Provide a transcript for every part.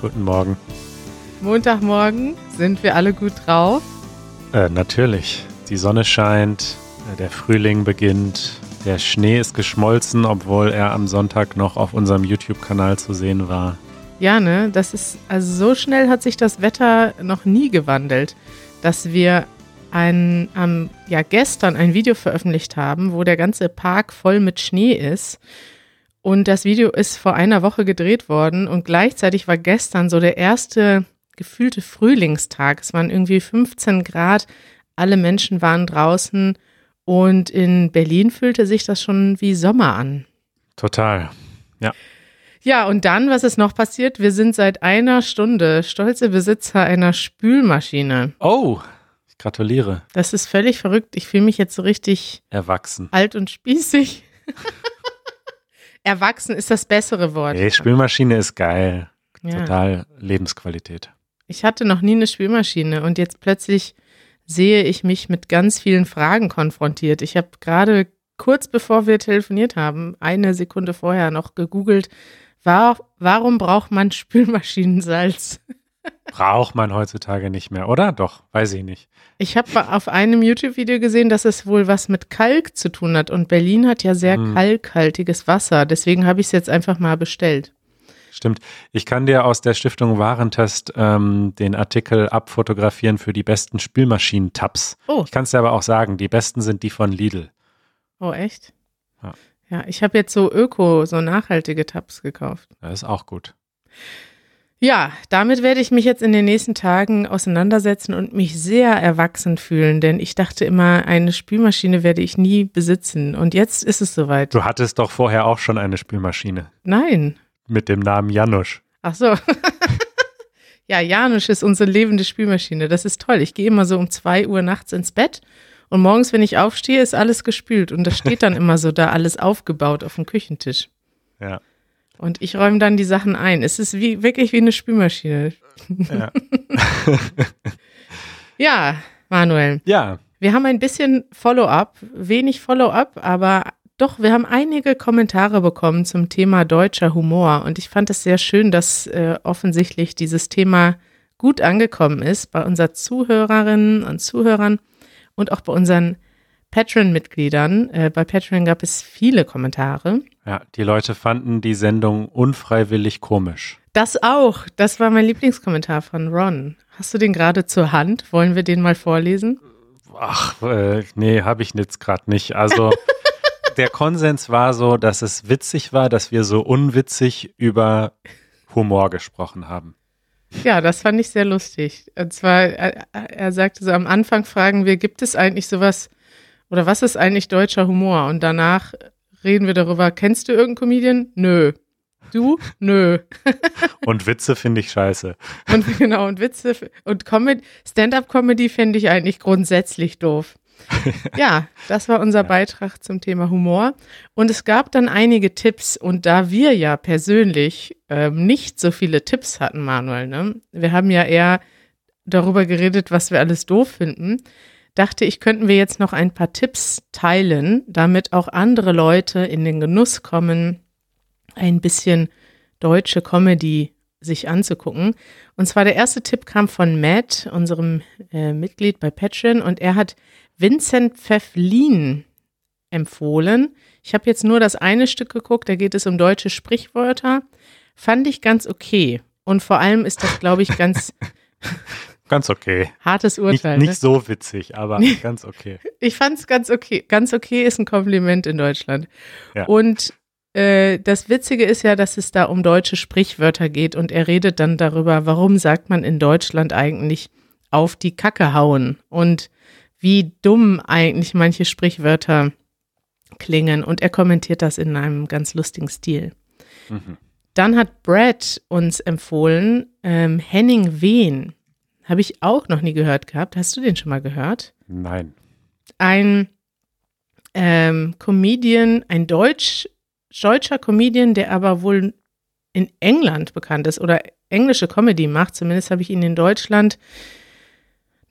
Guten Morgen. Montagmorgen sind wir alle gut drauf. Äh, natürlich. Die Sonne scheint, äh, der Frühling beginnt, der Schnee ist geschmolzen, obwohl er am Sonntag noch auf unserem YouTube-Kanal zu sehen war. Ja, ne? Das ist, also so schnell hat sich das Wetter noch nie gewandelt, dass wir ein, ähm, ja, gestern ein Video veröffentlicht haben, wo der ganze Park voll mit Schnee ist. Und das Video ist vor einer Woche gedreht worden und gleichzeitig war gestern so der erste gefühlte Frühlingstag. Es waren irgendwie 15 Grad, alle Menschen waren draußen und in Berlin fühlte sich das schon wie Sommer an. Total, ja. Ja, und dann, was ist noch passiert? Wir sind seit einer Stunde stolze Besitzer einer Spülmaschine. Oh, ich gratuliere. Das ist völlig verrückt. Ich fühle mich jetzt so richtig Erwachsen. alt und spießig. Erwachsen ist das bessere Wort. Nee, Spülmaschine ist geil. Ja. Total Lebensqualität. Ich hatte noch nie eine Spülmaschine und jetzt plötzlich sehe ich mich mit ganz vielen Fragen konfrontiert. Ich habe gerade kurz bevor wir telefoniert haben, eine Sekunde vorher noch gegoogelt, war, warum braucht man Spülmaschinensalz? Braucht man heutzutage nicht mehr, oder? Doch, weiß ich nicht. Ich habe auf einem YouTube-Video gesehen, dass es wohl was mit Kalk zu tun hat. Und Berlin hat ja sehr Hm. kalkhaltiges Wasser. Deswegen habe ich es jetzt einfach mal bestellt. Stimmt. Ich kann dir aus der Stiftung Warentest ähm, den Artikel abfotografieren für die besten Spülmaschinen-Tabs. Oh. Ich kann es dir aber auch sagen, die besten sind die von Lidl. Oh, echt? Ja. Ja, ich habe jetzt so öko, so nachhaltige Tabs gekauft. Das ist auch gut. Ja, damit werde ich mich jetzt in den nächsten Tagen auseinandersetzen und mich sehr erwachsen fühlen, denn ich dachte immer, eine Spülmaschine werde ich nie besitzen. Und jetzt ist es soweit. Du hattest doch vorher auch schon eine Spülmaschine Nein. mit dem Namen Janusz. Ach so. ja, Janusz ist unsere lebende Spülmaschine. Das ist toll. Ich gehe immer so um zwei Uhr nachts ins Bett und morgens, wenn ich aufstehe, ist alles gespült und das steht dann immer so da alles aufgebaut auf dem Küchentisch. Ja. Und ich räume dann die Sachen ein. Es ist wie, wirklich wie eine Spülmaschine. Ja. Ja, Manuel. ja. Wir haben ein bisschen Follow-up, wenig Follow-up, aber doch, wir haben einige Kommentare bekommen zum Thema deutscher Humor und ich fand es sehr schön, dass äh, offensichtlich dieses Thema gut angekommen ist bei unseren Zuhörerinnen und Zuhörern und auch bei unseren Patreon-Mitgliedern. Äh, bei Patreon gab es viele Kommentare. Ja, die Leute fanden die Sendung unfreiwillig komisch. Das auch, das war mein Lieblingskommentar von Ron. Hast du den gerade zur Hand? Wollen wir den mal vorlesen? Ach, äh, nee, habe ich jetzt gerade nicht. Also der Konsens war so, dass es witzig war, dass wir so unwitzig über Humor gesprochen haben. Ja, das fand ich sehr lustig. Und zwar, er, er sagte so, am Anfang fragen wir, gibt es eigentlich sowas, oder was ist eigentlich deutscher Humor? Und danach reden wir darüber, kennst du irgendeinen Comedian? Nö. Du? Nö. Und Witze finde ich scheiße. Und genau, und Witze und Comedy, Stand-up-Comedy finde ich eigentlich grundsätzlich doof. Ja, das war unser Beitrag zum Thema Humor. Und es gab dann einige Tipps. Und da wir ja persönlich ähm, nicht so viele Tipps hatten, Manuel, ne? wir haben ja eher darüber geredet, was wir alles doof finden, dachte ich, könnten wir jetzt noch ein paar Tipps teilen, damit auch andere Leute in den Genuss kommen, ein bisschen deutsche Comedy sich anzugucken. Und zwar der erste Tipp kam von Matt, unserem äh, Mitglied bei Patreon, und er hat Vincent Pfefflin empfohlen. Ich habe jetzt nur das eine Stück geguckt, da geht es um deutsche Sprichwörter. Fand ich ganz okay. Und vor allem ist das, glaube ich, ganz Ganz okay. hartes Nicht, Urteil. ne? nicht so witzig, aber ganz okay. Ich fand es ganz okay. Ganz okay ist ein Kompliment in Deutschland. Ja. Und äh, das Witzige ist ja, dass es da um deutsche Sprichwörter geht und er redet dann darüber, warum sagt man in Deutschland eigentlich auf die Kacke hauen und wie dumm eigentlich manche Sprichwörter klingen. Und er kommentiert das in einem ganz lustigen Stil. Mhm. Dann hat Brad uns empfohlen, ähm, Henning Wehn. Habe ich auch noch nie gehört gehabt. Hast du den schon mal gehört? Nein. ein ähm, Comedian, ein Deutsch, deutscher Comedian, der aber wohl in England bekannt ist oder englische Comedy macht. Zumindest habe ich ihn in Deutschland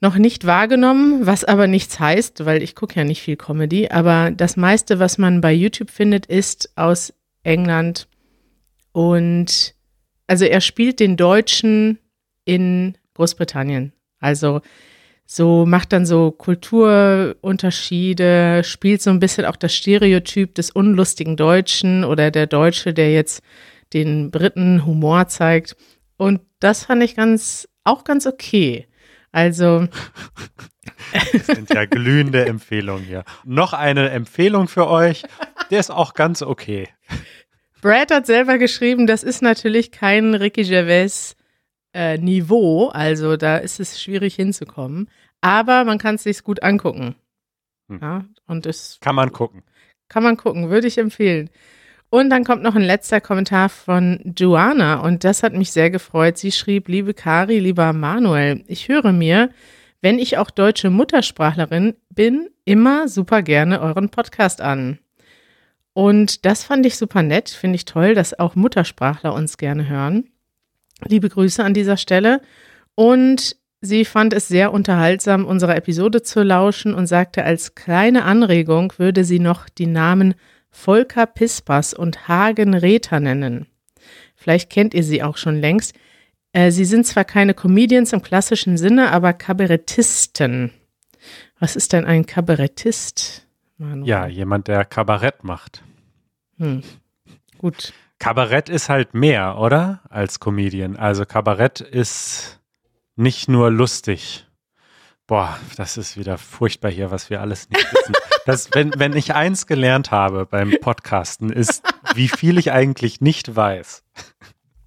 noch nicht wahrgenommen, was aber nichts heißt, weil ich gucke ja nicht viel Comedy. Aber das meiste, was man bei YouTube findet, ist aus England. Und also er spielt den Deutschen in Großbritannien. Also so macht dann so Kulturunterschiede, spielt so ein bisschen auch das Stereotyp des unlustigen Deutschen oder der Deutsche, der jetzt den Briten Humor zeigt. Und das fand ich ganz, auch ganz okay. Also. Das sind ja glühende Empfehlungen hier. Noch eine Empfehlung für euch. Der ist auch ganz okay. Brad hat selber geschrieben, das ist natürlich kein Ricky Gervais äh, Niveau, also da ist es schwierig hinzukommen. Aber man kann es sich gut angucken. Hm. Ja, und es kann man gucken. Kann man gucken, würde ich empfehlen. Und dann kommt noch ein letzter Kommentar von Joanna und das hat mich sehr gefreut. Sie schrieb, liebe Kari, lieber Manuel, ich höre mir, wenn ich auch deutsche Muttersprachlerin bin, immer super gerne euren Podcast an. Und das fand ich super nett, finde ich toll, dass auch Muttersprachler uns gerne hören. Liebe Grüße an dieser Stelle. Und sie fand es sehr unterhaltsam, unserer Episode zu lauschen und sagte, als kleine Anregung würde sie noch die Namen Volker Pispas und Hagen Rether nennen. Vielleicht kennt ihr sie auch schon längst. Äh, sie sind zwar keine Comedians im klassischen Sinne, aber Kabarettisten. Was ist denn ein Kabarettist? Manu? Ja, jemand, der Kabarett macht. Hm. Gut. Kabarett ist halt mehr, oder? Als Comedian. Also Kabarett ist nicht nur lustig. Boah, das ist wieder furchtbar hier, was wir alles nicht wissen. Das, wenn, wenn ich eins gelernt habe beim Podcasten, ist, wie viel ich eigentlich nicht weiß.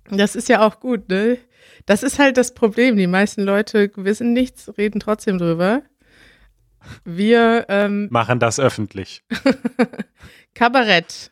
Das ist ja auch gut, ne? Das ist halt das Problem. Die meisten Leute wissen nichts, reden trotzdem drüber. Wir ähm, machen das öffentlich. Kabarett.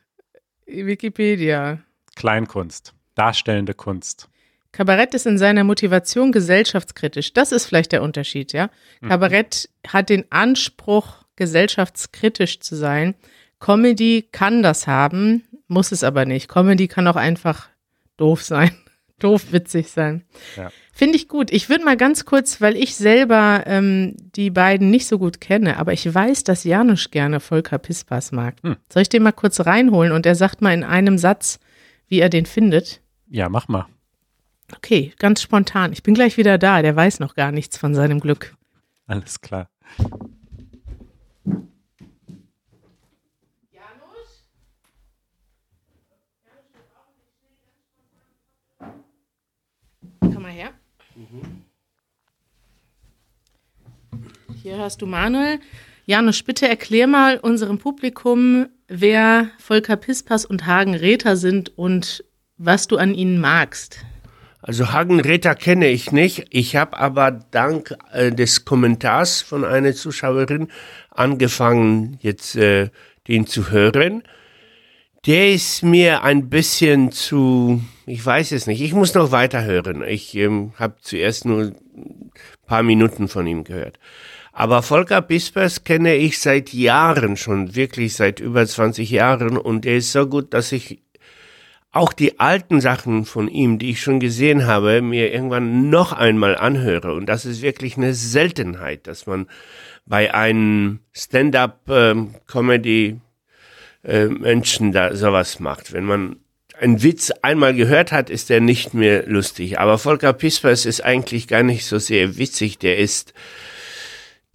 Wikipedia. Kleinkunst, darstellende Kunst. Kabarett ist in seiner Motivation gesellschaftskritisch. Das ist vielleicht der Unterschied, ja. Mhm. Kabarett hat den Anspruch, gesellschaftskritisch zu sein. Comedy kann das haben, muss es aber nicht. Comedy kann auch einfach doof sein, doof witzig sein. Ja. Finde ich gut. Ich würde mal ganz kurz, weil ich selber ähm, die beiden nicht so gut kenne, aber ich weiß, dass Janusz gerne Volker Pispas mag. Hm. Soll ich den mal kurz reinholen und er sagt mal in einem Satz, wie er den findet? Ja, mach mal. Okay, ganz spontan. Ich bin gleich wieder da. Der weiß noch gar nichts von seinem Glück. Alles klar. Komm mal her. Hier hast du Manuel. Janusz, bitte erklär mal unserem Publikum, wer Volker Pispas und Hagen Räther sind und was du an ihnen magst. Also Hagen Räther kenne ich nicht. Ich habe aber dank äh, des Kommentars von einer Zuschauerin angefangen, jetzt äh, den zu hören. Der ist mir ein bisschen zu, ich weiß es nicht. Ich muss noch weiter hören. Ich ähm, habe zuerst nur ein paar Minuten von ihm gehört. Aber Volker Bispers kenne ich seit Jahren schon, wirklich seit über 20 Jahren und er ist so gut, dass ich auch die alten Sachen von ihm, die ich schon gesehen habe, mir irgendwann noch einmal anhöre. Und das ist wirklich eine Seltenheit, dass man bei einem Stand-up-Comedy äh, Menschen da sowas macht. Wenn man einen Witz einmal gehört hat, ist der nicht mehr lustig. Aber Volker Pispers ist eigentlich gar nicht so sehr witzig. Der ist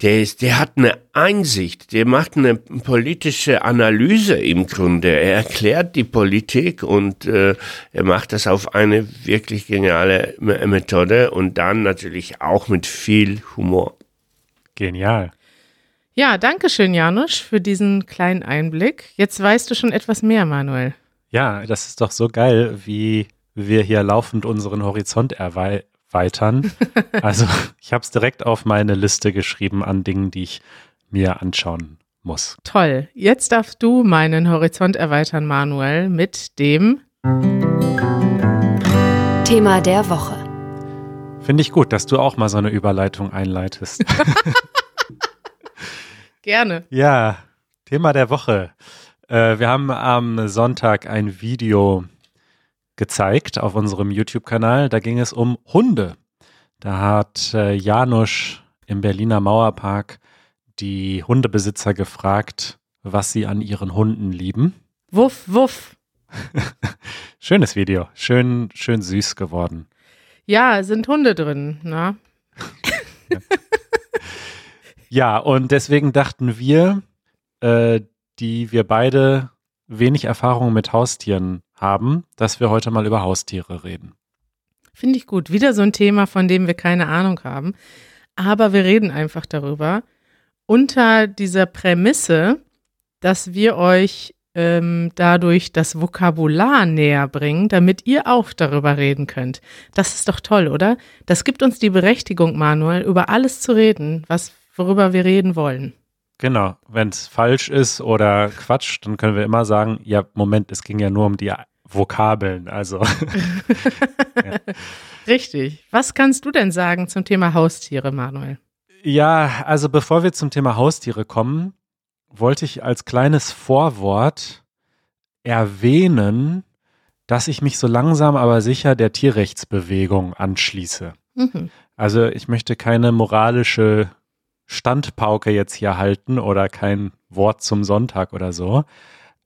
der, ist, der hat eine Einsicht, der macht eine politische Analyse im Grunde. Er erklärt die Politik und äh, er macht das auf eine wirklich geniale Methode und dann natürlich auch mit viel Humor. Genial. Ja, danke schön, Janusz, für diesen kleinen Einblick. Jetzt weißt du schon etwas mehr, Manuel. Ja, das ist doch so geil, wie wir hier laufend unseren Horizont erweitern erweitern. Also ich habe es direkt auf meine Liste geschrieben an Dingen, die ich mir anschauen muss. Toll. Jetzt darfst du meinen Horizont erweitern, Manuel, mit dem Thema der Woche. Finde ich gut, dass du auch mal so eine Überleitung einleitest. Gerne. Ja, Thema der Woche. Äh, wir haben am Sonntag ein Video gezeigt auf unserem YouTube-Kanal. Da ging es um Hunde. Da hat äh, Janusz im Berliner Mauerpark die Hundebesitzer gefragt, was sie an ihren Hunden lieben. Wuff, wuff. Schönes Video. Schön, schön süß geworden. Ja, sind Hunde drin, ne? Ja, und deswegen dachten wir, äh, die wir beide wenig Erfahrung mit Haustieren haben, dass wir heute mal über Haustiere reden. Finde ich gut. Wieder so ein Thema, von dem wir keine Ahnung haben. Aber wir reden einfach darüber. Unter dieser Prämisse, dass wir euch ähm, dadurch das Vokabular näher bringen, damit ihr auch darüber reden könnt. Das ist doch toll, oder? Das gibt uns die Berechtigung, Manuel, über alles zu reden, was, worüber wir reden wollen. Genau, wenn es falsch ist oder Quatsch, dann können wir immer sagen, ja, Moment, es ging ja nur um die Vokabeln, also. ja. Richtig. Was kannst du denn sagen zum Thema Haustiere, Manuel? Ja, also bevor wir zum Thema Haustiere kommen, wollte ich als kleines Vorwort erwähnen, dass ich mich so langsam aber sicher der Tierrechtsbewegung anschließe. Mhm. Also ich möchte keine moralische Standpauke jetzt hier halten oder kein Wort zum Sonntag oder so.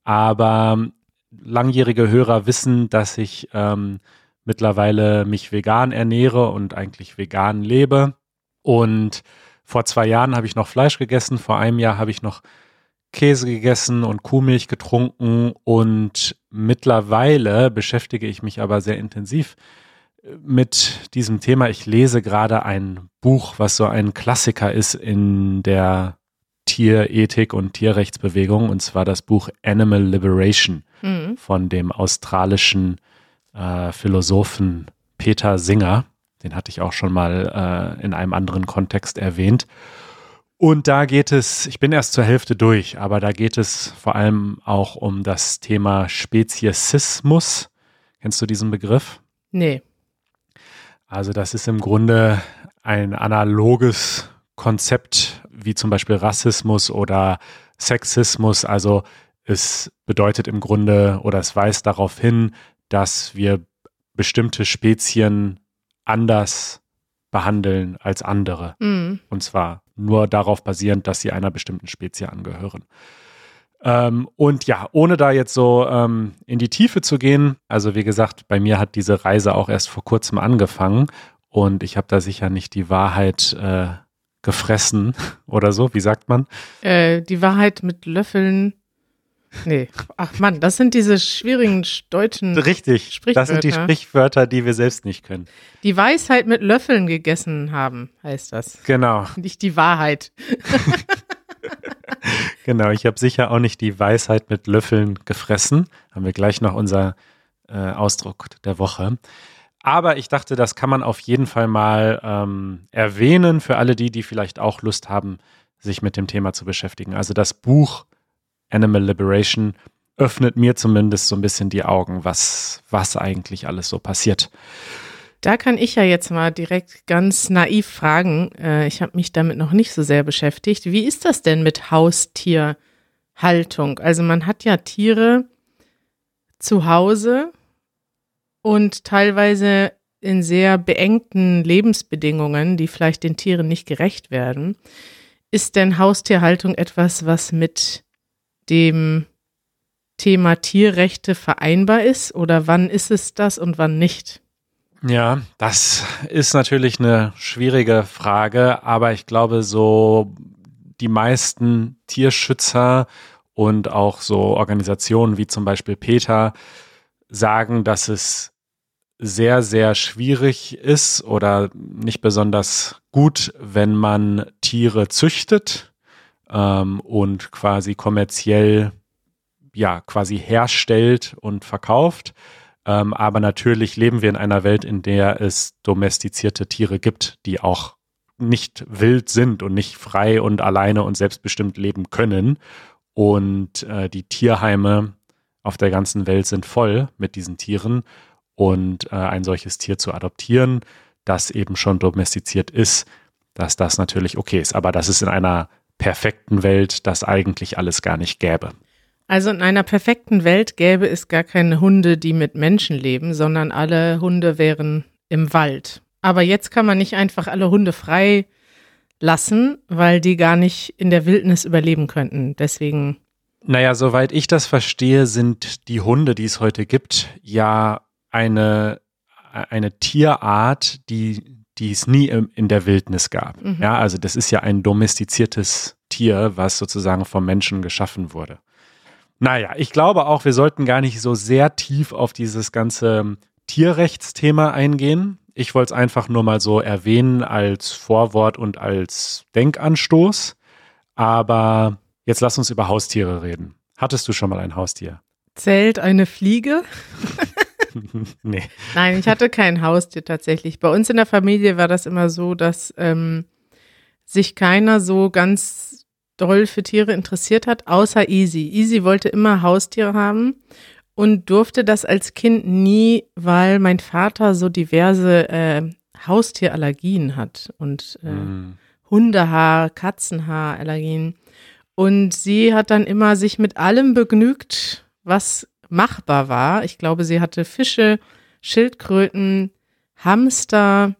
Aber langjährige Hörer wissen, dass ich ähm, mittlerweile mich vegan ernähre und eigentlich vegan lebe. Und vor zwei Jahren habe ich noch Fleisch gegessen, vor einem Jahr habe ich noch Käse gegessen und Kuhmilch getrunken und mittlerweile beschäftige ich mich aber sehr intensiv äh, mit diesem Thema. Ich lese gerade ein Buch, was so ein Klassiker ist in der Tierethik und Tierrechtsbewegung, und zwar das Buch Animal Liberation mhm. von dem australischen äh, Philosophen Peter Singer. Den hatte ich auch schon mal äh, in einem anderen Kontext erwähnt. Und da geht es, ich bin erst zur Hälfte durch, aber da geht es vor allem auch um das Thema Speziesismus. Kennst du diesen Begriff? Nee. Also das ist im Grunde ein analoges Konzept wie zum Beispiel Rassismus oder Sexismus. Also es bedeutet im Grunde oder es weist darauf hin, dass wir bestimmte Spezien anders behandeln als andere. Mhm. Und zwar nur darauf basierend, dass sie einer bestimmten Spezie angehören. Ähm, und ja, ohne da jetzt so ähm, in die Tiefe zu gehen, also wie gesagt, bei mir hat diese Reise auch erst vor kurzem angefangen und ich habe da sicher nicht die Wahrheit äh, gefressen oder so, wie sagt man? Äh, die Wahrheit mit Löffeln Nee. Ach Mann, das sind diese schwierigen deutschen Richtig, Sprichwörter. das sind die Sprichwörter, die wir selbst nicht können. Die Weisheit mit Löffeln gegessen haben, heißt das. Genau. Nicht die Wahrheit. genau, ich habe sicher auch nicht die Weisheit mit Löffeln gefressen. Haben wir gleich noch unser äh, Ausdruck der Woche. Aber ich dachte, das kann man auf jeden Fall mal ähm, erwähnen für alle die, die vielleicht auch Lust haben, sich mit dem Thema zu beschäftigen. Also das Buch Animal Liberation öffnet mir zumindest so ein bisschen die Augen, was, was eigentlich alles so passiert. Da kann ich ja jetzt mal direkt ganz naiv fragen. Äh, ich habe mich damit noch nicht so sehr beschäftigt. Wie ist das denn mit Haustierhaltung? Also man hat ja Tiere zu Hause und teilweise in sehr beengten Lebensbedingungen, die vielleicht den Tieren nicht gerecht werden. Ist denn Haustierhaltung etwas, was mit dem Thema Tierrechte vereinbar ist oder wann ist es das und wann nicht? Ja, das ist natürlich eine schwierige Frage, aber ich glaube, so die meisten Tierschützer und auch so Organisationen wie zum Beispiel PETA sagen, dass es sehr, sehr schwierig ist oder nicht besonders gut, wenn man Tiere züchtet ähm, und quasi kommerziell ja quasi herstellt und verkauft. Ähm, aber natürlich leben wir in einer Welt, in der es domestizierte Tiere gibt, die auch nicht wild sind und nicht frei und alleine und selbstbestimmt leben können. Und äh, die Tierheime auf der ganzen Welt sind voll mit diesen Tieren. Und äh, ein solches Tier zu adoptieren, das eben schon domestiziert ist, dass das natürlich okay ist. Aber das ist in einer perfekten Welt das eigentlich alles gar nicht gäbe. Also in einer perfekten Welt gäbe es gar keine Hunde, die mit Menschen leben, sondern alle Hunde wären im Wald. Aber jetzt kann man nicht einfach alle Hunde frei lassen, weil die gar nicht in der Wildnis überleben könnten. Deswegen Naja, soweit ich das verstehe, sind die Hunde, die es heute gibt, ja eine, eine Tierart, die, die es nie in der Wildnis gab. Mhm. Ja, also das ist ja ein domestiziertes Tier, was sozusagen vom Menschen geschaffen wurde. Naja, ich glaube auch, wir sollten gar nicht so sehr tief auf dieses ganze Tierrechtsthema eingehen. Ich wollte es einfach nur mal so erwähnen als Vorwort und als Denkanstoß. Aber jetzt lass uns über Haustiere reden. Hattest du schon mal ein Haustier? Zählt eine Fliege? nee. Nein, ich hatte kein Haustier tatsächlich. Bei uns in der Familie war das immer so, dass ähm, sich keiner so ganz doll für Tiere interessiert hat, außer Easy. Easy wollte immer Haustiere haben und durfte das als Kind nie, weil mein Vater so diverse äh, Haustierallergien hat und äh, Hm. Hundehaar, Katzenhaarallergien. Und sie hat dann immer sich mit allem begnügt, was machbar war. Ich glaube, sie hatte Fische, Schildkröten, Hamster,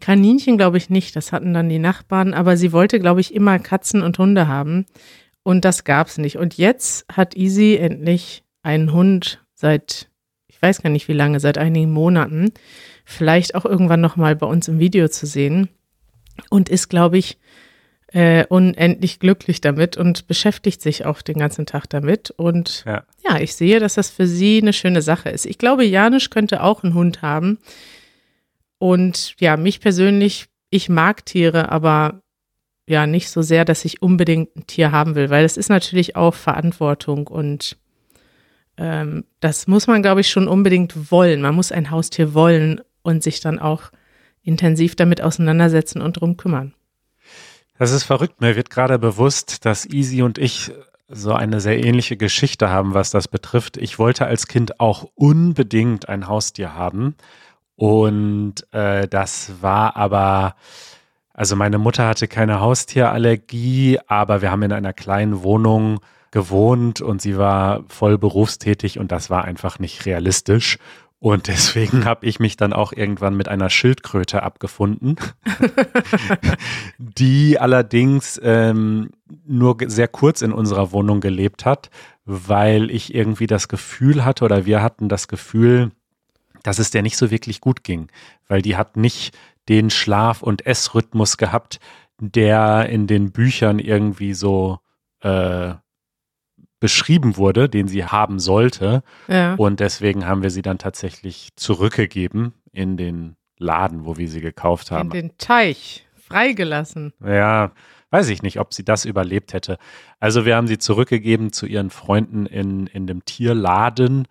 Kaninchen glaube ich nicht, das hatten dann die Nachbarn, aber sie wollte, glaube ich, immer Katzen und Hunde haben. Und das gab's nicht. Und jetzt hat Easy endlich einen Hund seit, ich weiß gar nicht wie lange, seit einigen Monaten. Vielleicht auch irgendwann nochmal bei uns im Video zu sehen. Und ist, glaube ich, äh, unendlich glücklich damit und beschäftigt sich auch den ganzen Tag damit. Und Ja. ja, ich sehe, dass das für sie eine schöne Sache ist. Ich glaube, Janisch könnte auch einen Hund haben. Und ja, mich persönlich, ich mag Tiere, aber ja, nicht so sehr, dass ich unbedingt ein Tier haben will, weil es ist natürlich auch Verantwortung und ähm, das muss man, glaube ich, schon unbedingt wollen. Man muss ein Haustier wollen und sich dann auch intensiv damit auseinandersetzen und drum kümmern. Das ist verrückt. Mir wird gerade bewusst, dass Easy und ich so eine sehr ähnliche Geschichte haben, was das betrifft. Ich wollte als Kind auch unbedingt ein Haustier haben. Und äh, das war aber, also meine Mutter hatte keine Haustierallergie, aber wir haben in einer kleinen Wohnung gewohnt und sie war voll berufstätig und das war einfach nicht realistisch. Und deswegen habe ich mich dann auch irgendwann mit einer Schildkröte abgefunden, die allerdings ähm, nur sehr kurz in unserer Wohnung gelebt hat, weil ich irgendwie das Gefühl hatte oder wir hatten das Gefühl, dass es der nicht so wirklich gut ging, weil die hat nicht den Schlaf- und Essrhythmus gehabt, der in den Büchern irgendwie so äh, beschrieben wurde, den sie haben sollte. Ja. Und deswegen haben wir sie dann tatsächlich zurückgegeben in den Laden, wo wir sie gekauft In haben. den Teich freigelassen. Ja, weiß ich nicht, ob sie das überlebt hätte. Also wir haben sie zurückgegeben zu ihren Freunden in, in dem Tierladen.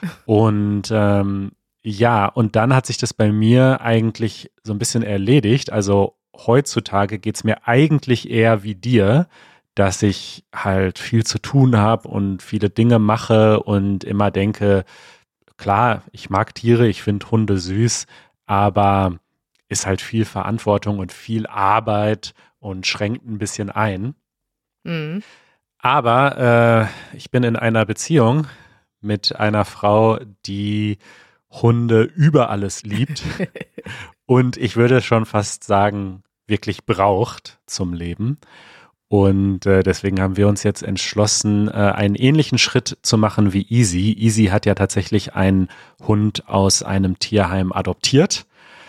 Und ähm, ja, und dann hat sich das bei mir eigentlich so ein bisschen erledigt. Also heutzutage geht's mir eigentlich eher wie dir, dass ich halt viel zu tun habe und viele Dinge mache und immer denke, klar, ich mag Tiere, ich finde Hunde süß, aber ist halt viel Verantwortung und viel Arbeit und schränkt ein bisschen ein. Mhm. Aber äh, ich bin in einer Beziehung mit einer Frau, die Hunde über alles liebt und ich würde schon fast sagen, wirklich braucht zum Leben. Und äh, deswegen haben wir uns jetzt entschlossen, äh, einen ähnlichen Schritt zu machen wie Easy. Easy hat ja tatsächlich einen Hund aus einem Tierheim adoptiert.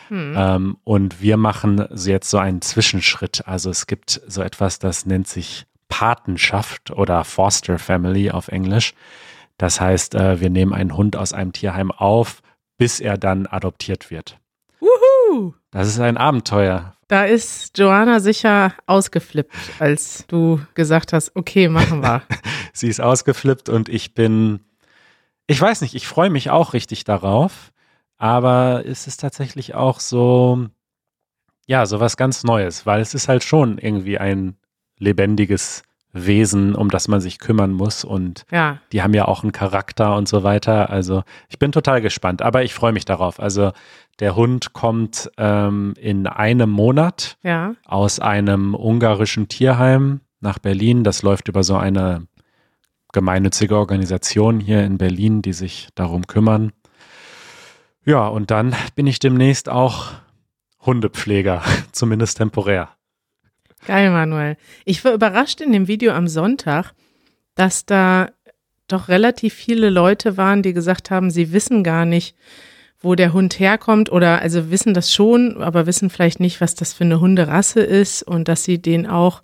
Hm. Ähm, und wir machen jetzt so einen Zwischenschritt. Also es gibt so etwas, das nennt sich Patenschaft oder Foster Family auf Englisch. Das heißt, äh, wir nehmen einen Hund aus einem Tierheim auf, bis er dann adoptiert wird. Wuhu! Das ist ein Abenteuer. Da ist Joanna sicher ausgeflippt, als du gesagt hast, okay, machen wir. Sie ist ausgeflippt und ich bin, ich weiß nicht, ich freue mich auch richtig darauf, aber es ist tatsächlich auch so, ja, so was ganz Neues, weil es ist halt schon irgendwie ein lebendiges Wesen, um das man sich kümmern muss und Ja, die haben ja auch einen Charakter und so weiter. Also ich bin total gespannt, aber ich freue mich darauf. Also der Hund kommt ähm, in einem Monat ja. aus einem ungarischen Tierheim nach Berlin. Das läuft über so eine gemeinnützige Organisation hier in Berlin, die sich darum kümmern. Ja, und dann bin ich demnächst auch Hundepfleger, zumindest temporär. Geil, Manuel. Ich war überrascht in dem Video am Sonntag, dass da doch relativ viele Leute waren, die gesagt haben, sie wissen gar nicht, wo der Hund herkommt oder also wissen das schon, aber wissen vielleicht nicht, was das für eine Hunderasse ist und dass sie den auch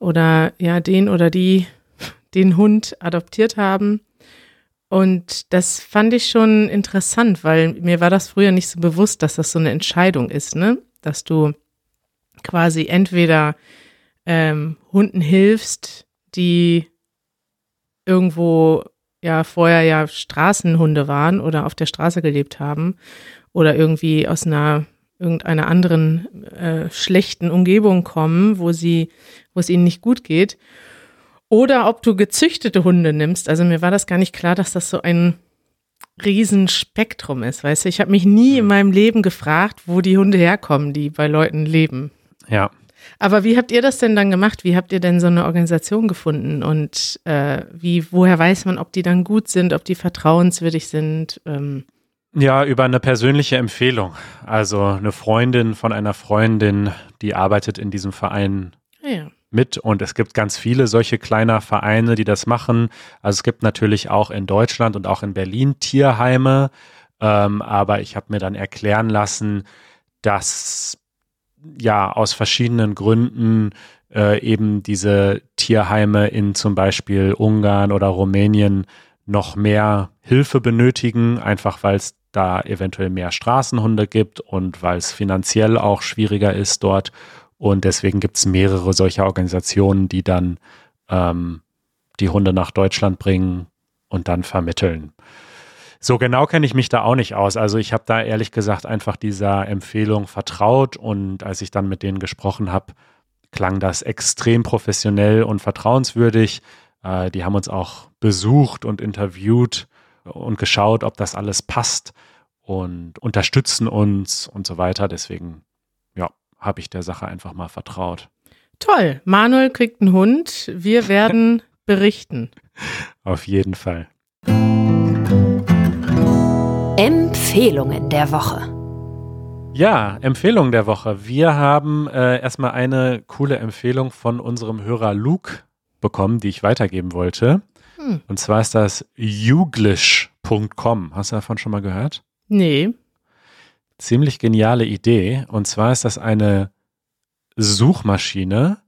oder ja, den oder die, den Hund adoptiert haben. Und das fand ich schon interessant, weil mir war das früher nicht so bewusst, dass das so eine Entscheidung ist, ne? Dass du quasi entweder ähm, Hunden hilfst, die irgendwo ja vorher ja Straßenhunde waren oder auf der Straße gelebt haben oder irgendwie aus einer irgendeiner anderen äh, schlechten Umgebung kommen, wo sie, wo es ihnen nicht gut geht. Oder ob du gezüchtete Hunde nimmst. Also mir war das gar nicht klar, dass das so ein Riesenspektrum ist. Weißt du, ich habe mich nie in mhm. meinem Leben gefragt, wo die Hunde herkommen, die bei Leuten leben. Ja. Aber wie habt ihr das denn dann gemacht? Wie habt ihr denn so eine Organisation gefunden? Und äh, wie, woher weiß man, ob die dann gut sind, ob die vertrauenswürdig sind? Ähm ja, über eine persönliche Empfehlung. Also eine Freundin von einer Freundin, die arbeitet in diesem Verein ah ja. mit. Und es gibt ganz viele solche kleiner Vereine, die das machen. Also es gibt natürlich auch in Deutschland und auch in Berlin Tierheime. Ähm, aber ich habe mir dann erklären lassen, dass ja aus verschiedenen Gründen äh, eben diese Tierheime in zum Beispiel Ungarn oder Rumänien noch mehr Hilfe benötigen, einfach weil es da eventuell mehr Straßenhunde gibt und weil es finanziell auch schwieriger ist dort. Und deswegen gibt es mehrere solcher Organisationen, die dann ähm, die Hunde nach Deutschland bringen und dann vermitteln. So genau kenne ich mich da auch nicht aus. Also ich habe da ehrlich gesagt einfach dieser Empfehlung vertraut und als ich dann mit denen gesprochen habe, klang das extrem professionell und vertrauenswürdig. Äh, die haben uns auch besucht und interviewt und geschaut, ob das alles passt und unterstützen uns und so weiter. Deswegen, ja, habe ich der Sache einfach mal vertraut. Toll. Manuel kriegt einen Hund. Wir werden berichten. Auf jeden Fall. Empfehlungen der Woche. Ja, Empfehlung der Woche. Wir haben äh, erstmal eine coole Empfehlung von unserem Hörer Luke bekommen, die ich weitergeben wollte. Hm. Und zwar ist das youglish.com. Hast du davon schon mal gehört? Nee. Ziemlich geniale Idee. Und zwar ist das eine Suchmaschine,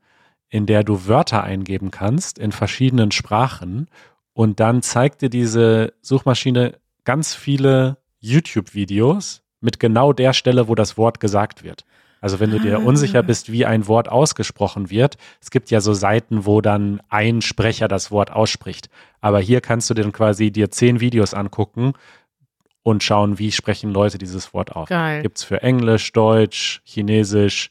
in der du Wörter eingeben kannst in verschiedenen Sprachen. Und dann zeigt dir diese Suchmaschine ganz viele YouTube-Videos mit genau der Stelle, wo das Wort gesagt wird. Also wenn du dir ah. unsicher bist, wie ein Wort ausgesprochen wird, es gibt ja so Seiten, wo dann ein Sprecher das Wort ausspricht. Aber hier kannst du dann quasi dir zehn Videos angucken und schauen, wie sprechen Leute dieses Wort auf. Geil. Gibt's für Englisch, Deutsch, Chinesisch,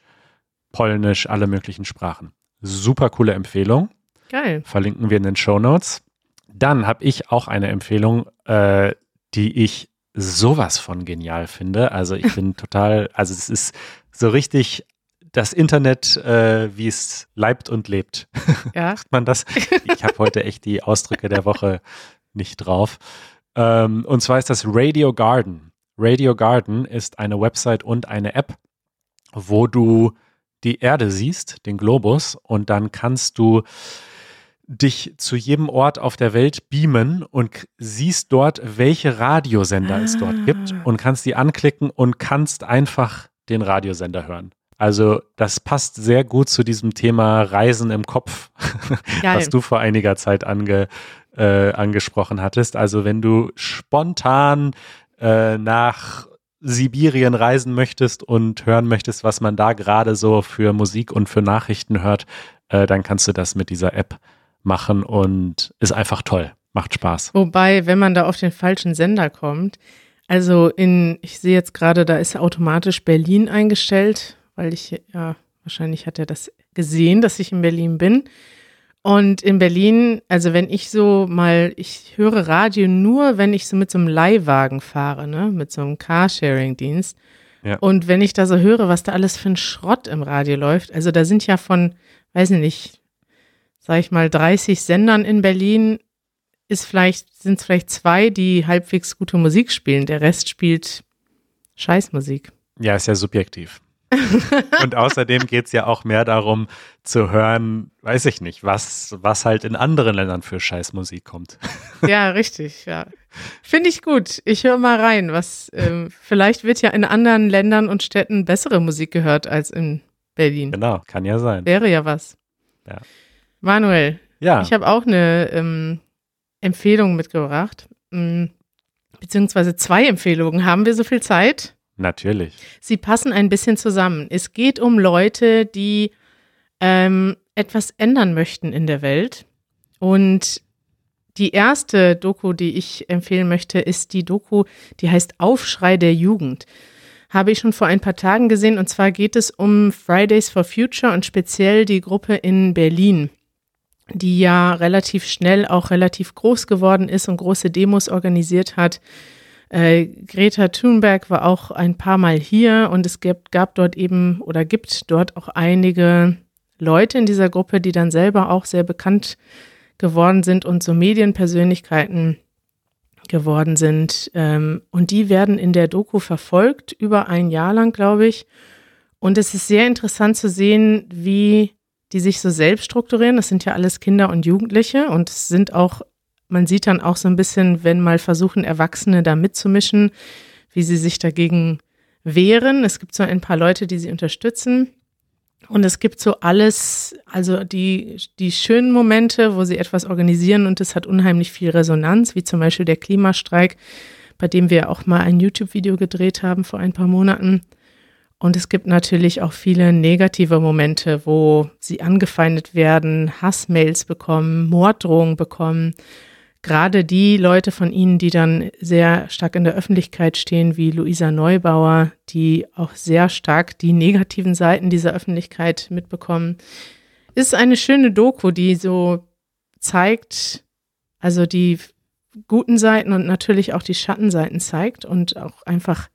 Polnisch, alle möglichen Sprachen. Super coole Empfehlung. Geil. Verlinken wir in den Show Notes. Dann habe ich auch eine Empfehlung, äh, die ich sowas von genial finde. Also ich bin total, also es ist so richtig das Internet, äh, wie es leibt und lebt. Ja. Macht man das? Ich habe heute echt die Ausdrücke der Woche nicht drauf. Ähm, und zwar ist das Radio Garden. Radio Garden ist eine Website und eine App, wo du die Erde siehst, den Globus, und dann kannst du dich zu jedem Ort auf der Welt beamen und siehst dort, welche Radiosender ah. es dort gibt ah. und kannst die anklicken und kannst einfach den Radiosender hören. Also das passt sehr gut zu diesem Thema Reisen im Kopf, was du vor einiger Zeit ange, äh, angesprochen hattest. Also wenn du spontan äh, nach Sibirien reisen möchtest und hören möchtest, was man da gerade so für Musik und für Nachrichten hört, äh, dann kannst du das mit dieser App machen und ist einfach toll. Macht Spaß. Wobei, wenn man da auf den falschen Sender kommt, also in, ich sehe jetzt gerade, da ist automatisch Berlin eingestellt, weil ich, ja, wahrscheinlich hat er das gesehen, dass ich in Berlin bin. Und in Berlin, also wenn ich so mal, ich höre Radio nur, wenn ich so mit so einem Leihwagen fahre, ne, mit so einem Carsharing-Dienst. Ja. Und wenn ich da so höre, was da alles für ein Schrott im Radio läuft, also da sind ja von, weiß ich nicht, sag ich mal, 30 Sendern in Berlin ist vielleicht, sind es vielleicht zwei, die halbwegs gute Musik spielen. Der Rest spielt Scheißmusik. Ja, ist ja subjektiv. Und außerdem geht es ja auch mehr darum zu hören, weiß ich nicht, was, was halt in anderen Ländern für Scheißmusik kommt. Ja, richtig, ja. Finde ich gut. Ich höre mal rein, was ähm, vielleicht wird ja in anderen Ländern und Städten bessere Musik gehört als in Berlin. Genau, kann ja sein. Wäre ja was. Ja. Manuel, Ja, ich habe auch eine ähm, Empfehlung mitgebracht. Ähm, beziehungsweise zwei Empfehlungen. Haben wir so viel Zeit? natürlich. Sie passen ein bisschen zusammen. Es geht um Leute, die ähm, etwas ändern möchten in der Welt. Und die erste Doku, die ich empfehlen möchte, ist die Doku, die heißt Aufschrei der Jugend. Habe ich schon vor ein paar Tagen gesehen. Und zwar geht es um Fridays for Future und speziell die Gruppe in Berlin, die ja relativ schnell auch relativ groß geworden ist und große Demos organisiert hat. Äh, Greta Thunberg war auch ein paar Mal hier und es gab, gab dort eben oder gibt dort auch einige Leute in dieser Gruppe, die dann selber auch sehr bekannt geworden sind und so Medienpersönlichkeiten geworden sind. Ähm, und die werden in der Doku verfolgt, über ein Jahr lang, glaube ich. Und es ist sehr interessant zu sehen, wie die sich so selbst strukturieren. Das sind ja alles Kinder und Jugendliche und es sind auch man sieht dann auch so ein bisschen, wenn mal versuchen, Erwachsene da mitzumischen, wie sie sich dagegen wehren. Es gibt so ein paar Leute, die sie unterstützen. Und es gibt so alles, also die, die schönen Momente, wo sie etwas organisieren und es hat unheimlich viel Resonanz, wie zum Beispiel der Klimastreik, bei dem wir auch mal ein YouTube-Video gedreht haben vor ein paar Monaten. Und es gibt natürlich auch viele negative Momente, wo sie angefeindet werden, Hassmails bekommen, Morddrohungen bekommen. Gerade die Leute von Ihnen, die dann sehr stark in der Öffentlichkeit stehen, wie Luisa Neubauer, die auch sehr stark die negativen Seiten dieser Öffentlichkeit mitbekommen, ist eine schöne Doku, die so zeigt, also die guten Seiten und natürlich auch die Schattenseiten zeigt und auch einfach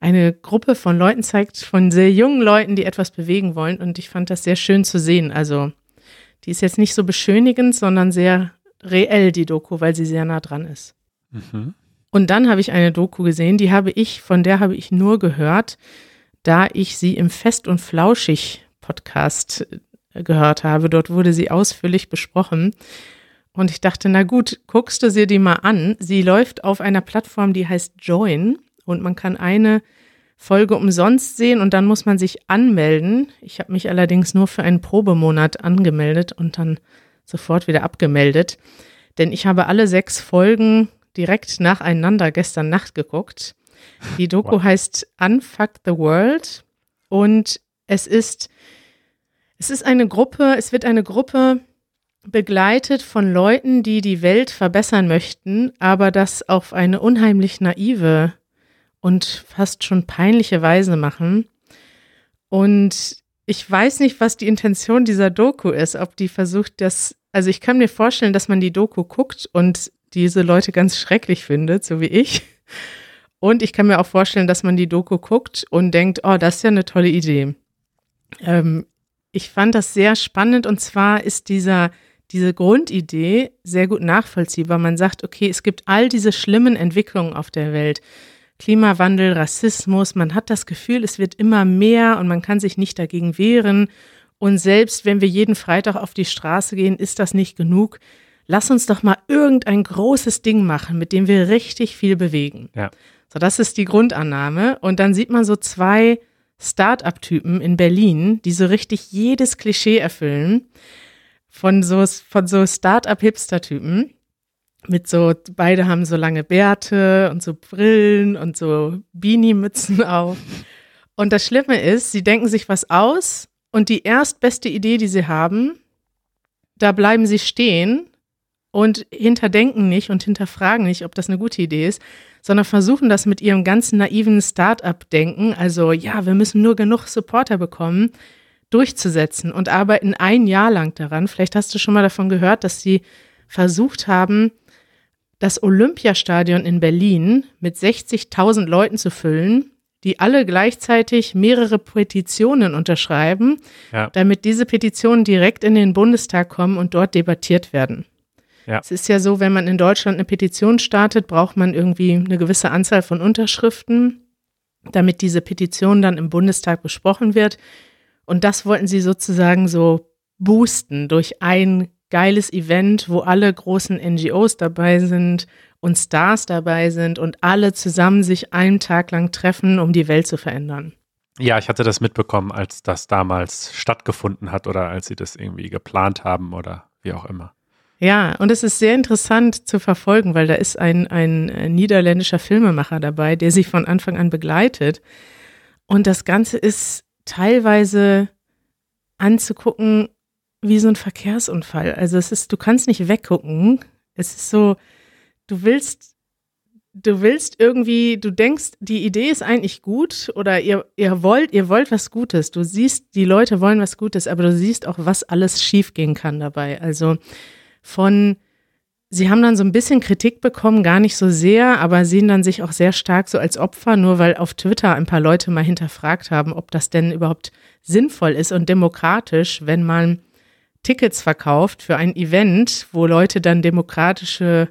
eine Gruppe von Leuten zeigt, von sehr jungen Leuten, die etwas bewegen wollen. Und ich fand das sehr schön zu sehen. Also die ist jetzt nicht so beschönigend, sondern sehr reell, die Doku, weil sie sehr nah dran ist. Mhm. Und dann habe ich eine Doku gesehen, die habe ich, von der habe ich nur gehört, da ich sie im Fest und Flauschig Podcast äh, gehört habe. Dort wurde sie ausführlich besprochen. Und ich dachte, na gut, guckst du sie dir mal an. Sie läuft auf einer Plattform, die heißt Join. Und man kann eine Folge umsonst sehen und dann muss man sich anmelden. Ich habe mich allerdings nur für einen Probemonat angemeldet und dann sofort wieder abgemeldet. Denn ich habe alle sechs Folgen direkt nacheinander gestern Nacht geguckt. Die Doku Wow. heißt Unfuck the World und es ist, es ist eine Gruppe, es wird eine Gruppe begleitet von Leuten, die die Welt verbessern möchten, aber das auf eine unheimlich naive und fast schon peinliche Weise machen. Und ich weiß nicht, was die Intention dieser Doku ist, ob die versucht, das, also ich kann mir vorstellen, dass man die Doku guckt und diese Leute ganz schrecklich findet, so wie ich. Und ich kann mir auch vorstellen, dass man die Doku guckt und denkt, oh, das ist ja eine tolle Idee. Ähm, ich fand das sehr spannend und zwar ist dieser, diese Grundidee sehr gut nachvollziehbar. Man sagt, okay, es gibt all diese schlimmen Entwicklungen auf der Welt. Klimawandel, Rassismus, man hat das Gefühl, es wird immer mehr und man kann sich nicht dagegen wehren. Und selbst wenn wir jeden Freitag auf die Straße gehen, ist das nicht genug. Lass uns doch mal irgendein großes Ding machen, mit dem wir richtig viel bewegen. Ja. So, das ist die Grundannahme. Und dann sieht man so zwei Start-up-Typen in Berlin, die so richtig jedes Klischee erfüllen von so, von so Start-up-Hipster-Typen. Mit so, beide haben so lange Bärte und so Brillen und so Beanie-Mützen auf. Und das Schlimme ist, sie denken sich was aus und die erstbeste Idee, die sie haben, da bleiben sie stehen und hinterdenken nicht und hinterfragen nicht, ob das eine gute Idee ist, sondern versuchen das mit ihrem ganzen naiven Start-up-Denken, also ja, wir müssen nur genug Supporter bekommen, durchzusetzen und arbeiten ein Jahr lang daran. Vielleicht hast du schon mal davon gehört, dass sie versucht haben, das Olympiastadion in Berlin mit 60.000 Leuten zu füllen, die alle gleichzeitig mehrere Petitionen unterschreiben, Ja. damit diese Petitionen direkt in den Bundestag kommen und dort debattiert werden. Ja. Es ist ja so, wenn man in Deutschland eine Petition startet, braucht man irgendwie eine gewisse Anzahl von Unterschriften. damit diese Petition dann im Bundestag besprochen wird. Und das wollten sie sozusagen so boosten durch ein geiles Event, wo alle großen NGOs dabei sind und Stars dabei sind und alle zusammen sich einen Tag lang treffen, um die Welt zu verändern. Ja, ich hatte das mitbekommen, als das damals stattgefunden hat oder als sie das irgendwie geplant haben oder wie auch immer. Ja, und es ist sehr interessant zu verfolgen, weil da ist ein, ein äh, niederländischer Filmemacher dabei, der sie von Anfang an begleitet. Und das Ganze ist teilweise anzugucken wie so ein Verkehrsunfall. Also es ist, du kannst nicht weggucken. Es ist so, du willst, du willst irgendwie, du denkst, die Idee ist eigentlich gut oder ihr, ihr wollt, ihr wollt was Gutes. Du siehst, die Leute wollen was Gutes, aber du siehst auch, was alles schiefgehen kann dabei. Also von, sie haben dann so ein bisschen Kritik bekommen, gar nicht so sehr, aber sehen dann sich auch sehr stark so als Opfer, nur weil auf Twitter ein paar Leute mal hinterfragt haben, ob das denn überhaupt sinnvoll ist und demokratisch, wenn man Tickets verkauft für ein Event, wo Leute dann demokratische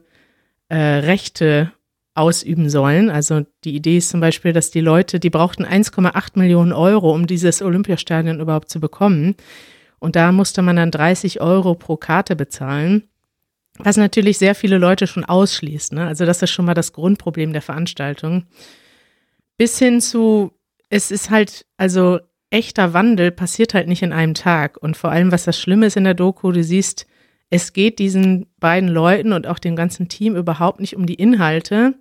äh, Rechte ausüben sollen. Also die Idee ist zum Beispiel, dass die Leute, die brauchten 1,8 Millionen Euro, um dieses Olympiastadion überhaupt zu bekommen. Und da musste man dann 30 Euro pro Karte bezahlen, was natürlich sehr viele Leute schon ausschließt. Ne? Also das ist schon mal das Grundproblem der Veranstaltung. Bis hin zu, es ist halt, also echter Wandel passiert halt nicht in einem Tag. Und vor allem, was das Schlimme ist in der Doku, du siehst, es geht diesen beiden Leuten und auch dem ganzen Team überhaupt nicht um die Inhalte.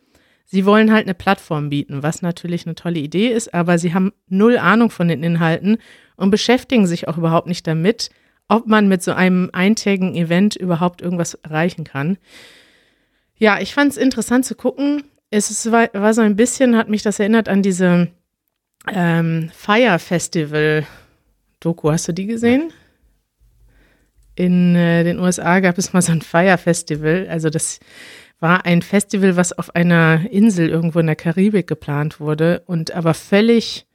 Sie wollen halt eine Plattform bieten, was natürlich eine tolle Idee ist, aber sie haben null Ahnung von den Inhalten und beschäftigen sich auch überhaupt nicht damit, ob man mit so einem eintägigen Event überhaupt irgendwas erreichen kann. Ja, ich fand es interessant zu gucken. Es war, war, so ein bisschen, hat mich das erinnert an diese ähm, Fire Festival Doku. Hast du die gesehen? In äh, den USA gab es mal so ein Fire Festival. Also das war ein Festival, was auf einer Insel irgendwo in der Karibik geplant wurde und aber völlig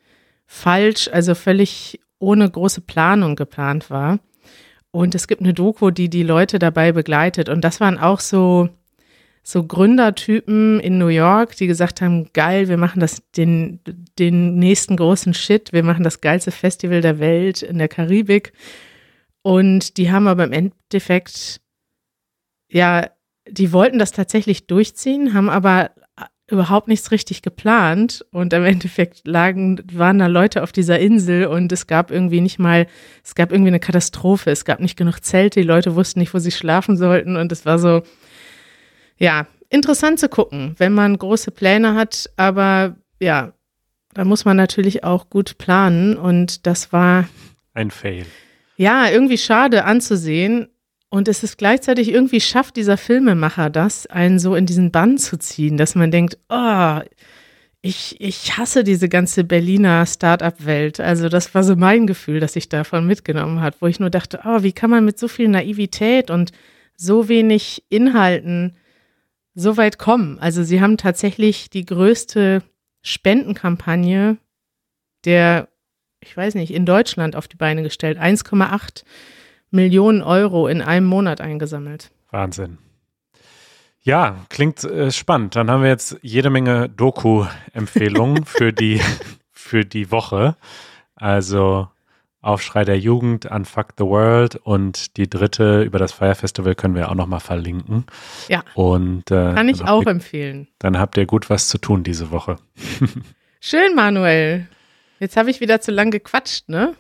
falsch, also völlig ohne große Planung geplant war. Und es gibt eine Doku, die die Leute dabei begleitet. Und das waren auch so, so Gründertypen in New York, die gesagt haben, geil, wir machen das den, den nächsten großen Shit, wir machen das geilste Festival der Welt in der Karibik. Und die haben aber im Endeffekt, ja, die wollten das tatsächlich durchziehen, haben aber überhaupt nichts richtig geplant. Und im Endeffekt lagen, waren da Leute auf dieser Insel und es gab irgendwie nicht mal, es gab irgendwie eine Katastrophe, es gab nicht genug Zelte, die Leute wussten nicht, wo sie schlafen sollten. Und es war so, ja, interessant zu gucken, wenn man große Pläne hat, aber ja, da muss man natürlich auch gut planen und das war ein Fail. Ja, irgendwie schade anzusehen, und es ist gleichzeitig irgendwie schafft dieser Filmemacher das, einen so in diesen Bann zu ziehen, dass man denkt, oh, ich, ich hasse diese ganze Berliner Start-up-Welt. Also das war so mein Gefühl, das ich davon mitgenommen habe, wo ich nur dachte, oh, wie kann man mit so viel Naivität und so wenig Inhalten so weit kommen? Also sie haben tatsächlich die größte Spendenkampagne der, ich weiß nicht, in Deutschland auf die Beine gestellt. 1,8 Millionen Euro in einem Monat eingesammelt. Wahnsinn. Ja, klingt äh, spannend. Dann haben wir jetzt jede Menge Doku-Empfehlungen für die, für die Woche. Also Aufschrei der Jugend, Unfuck the World und die dritte über das Fire Festival können wir auch nochmal verlinken. Ja. Und, äh, Kann ich auch ihr, empfehlen. Dann habt ihr gut was zu tun diese Woche. Schön, Manuel. Jetzt habe ich wieder zu lang gequatscht, ne?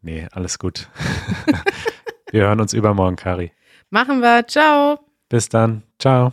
Nee, alles gut. Wir hören uns übermorgen, Kari. Machen wir. Ciao. Bis dann. Ciao.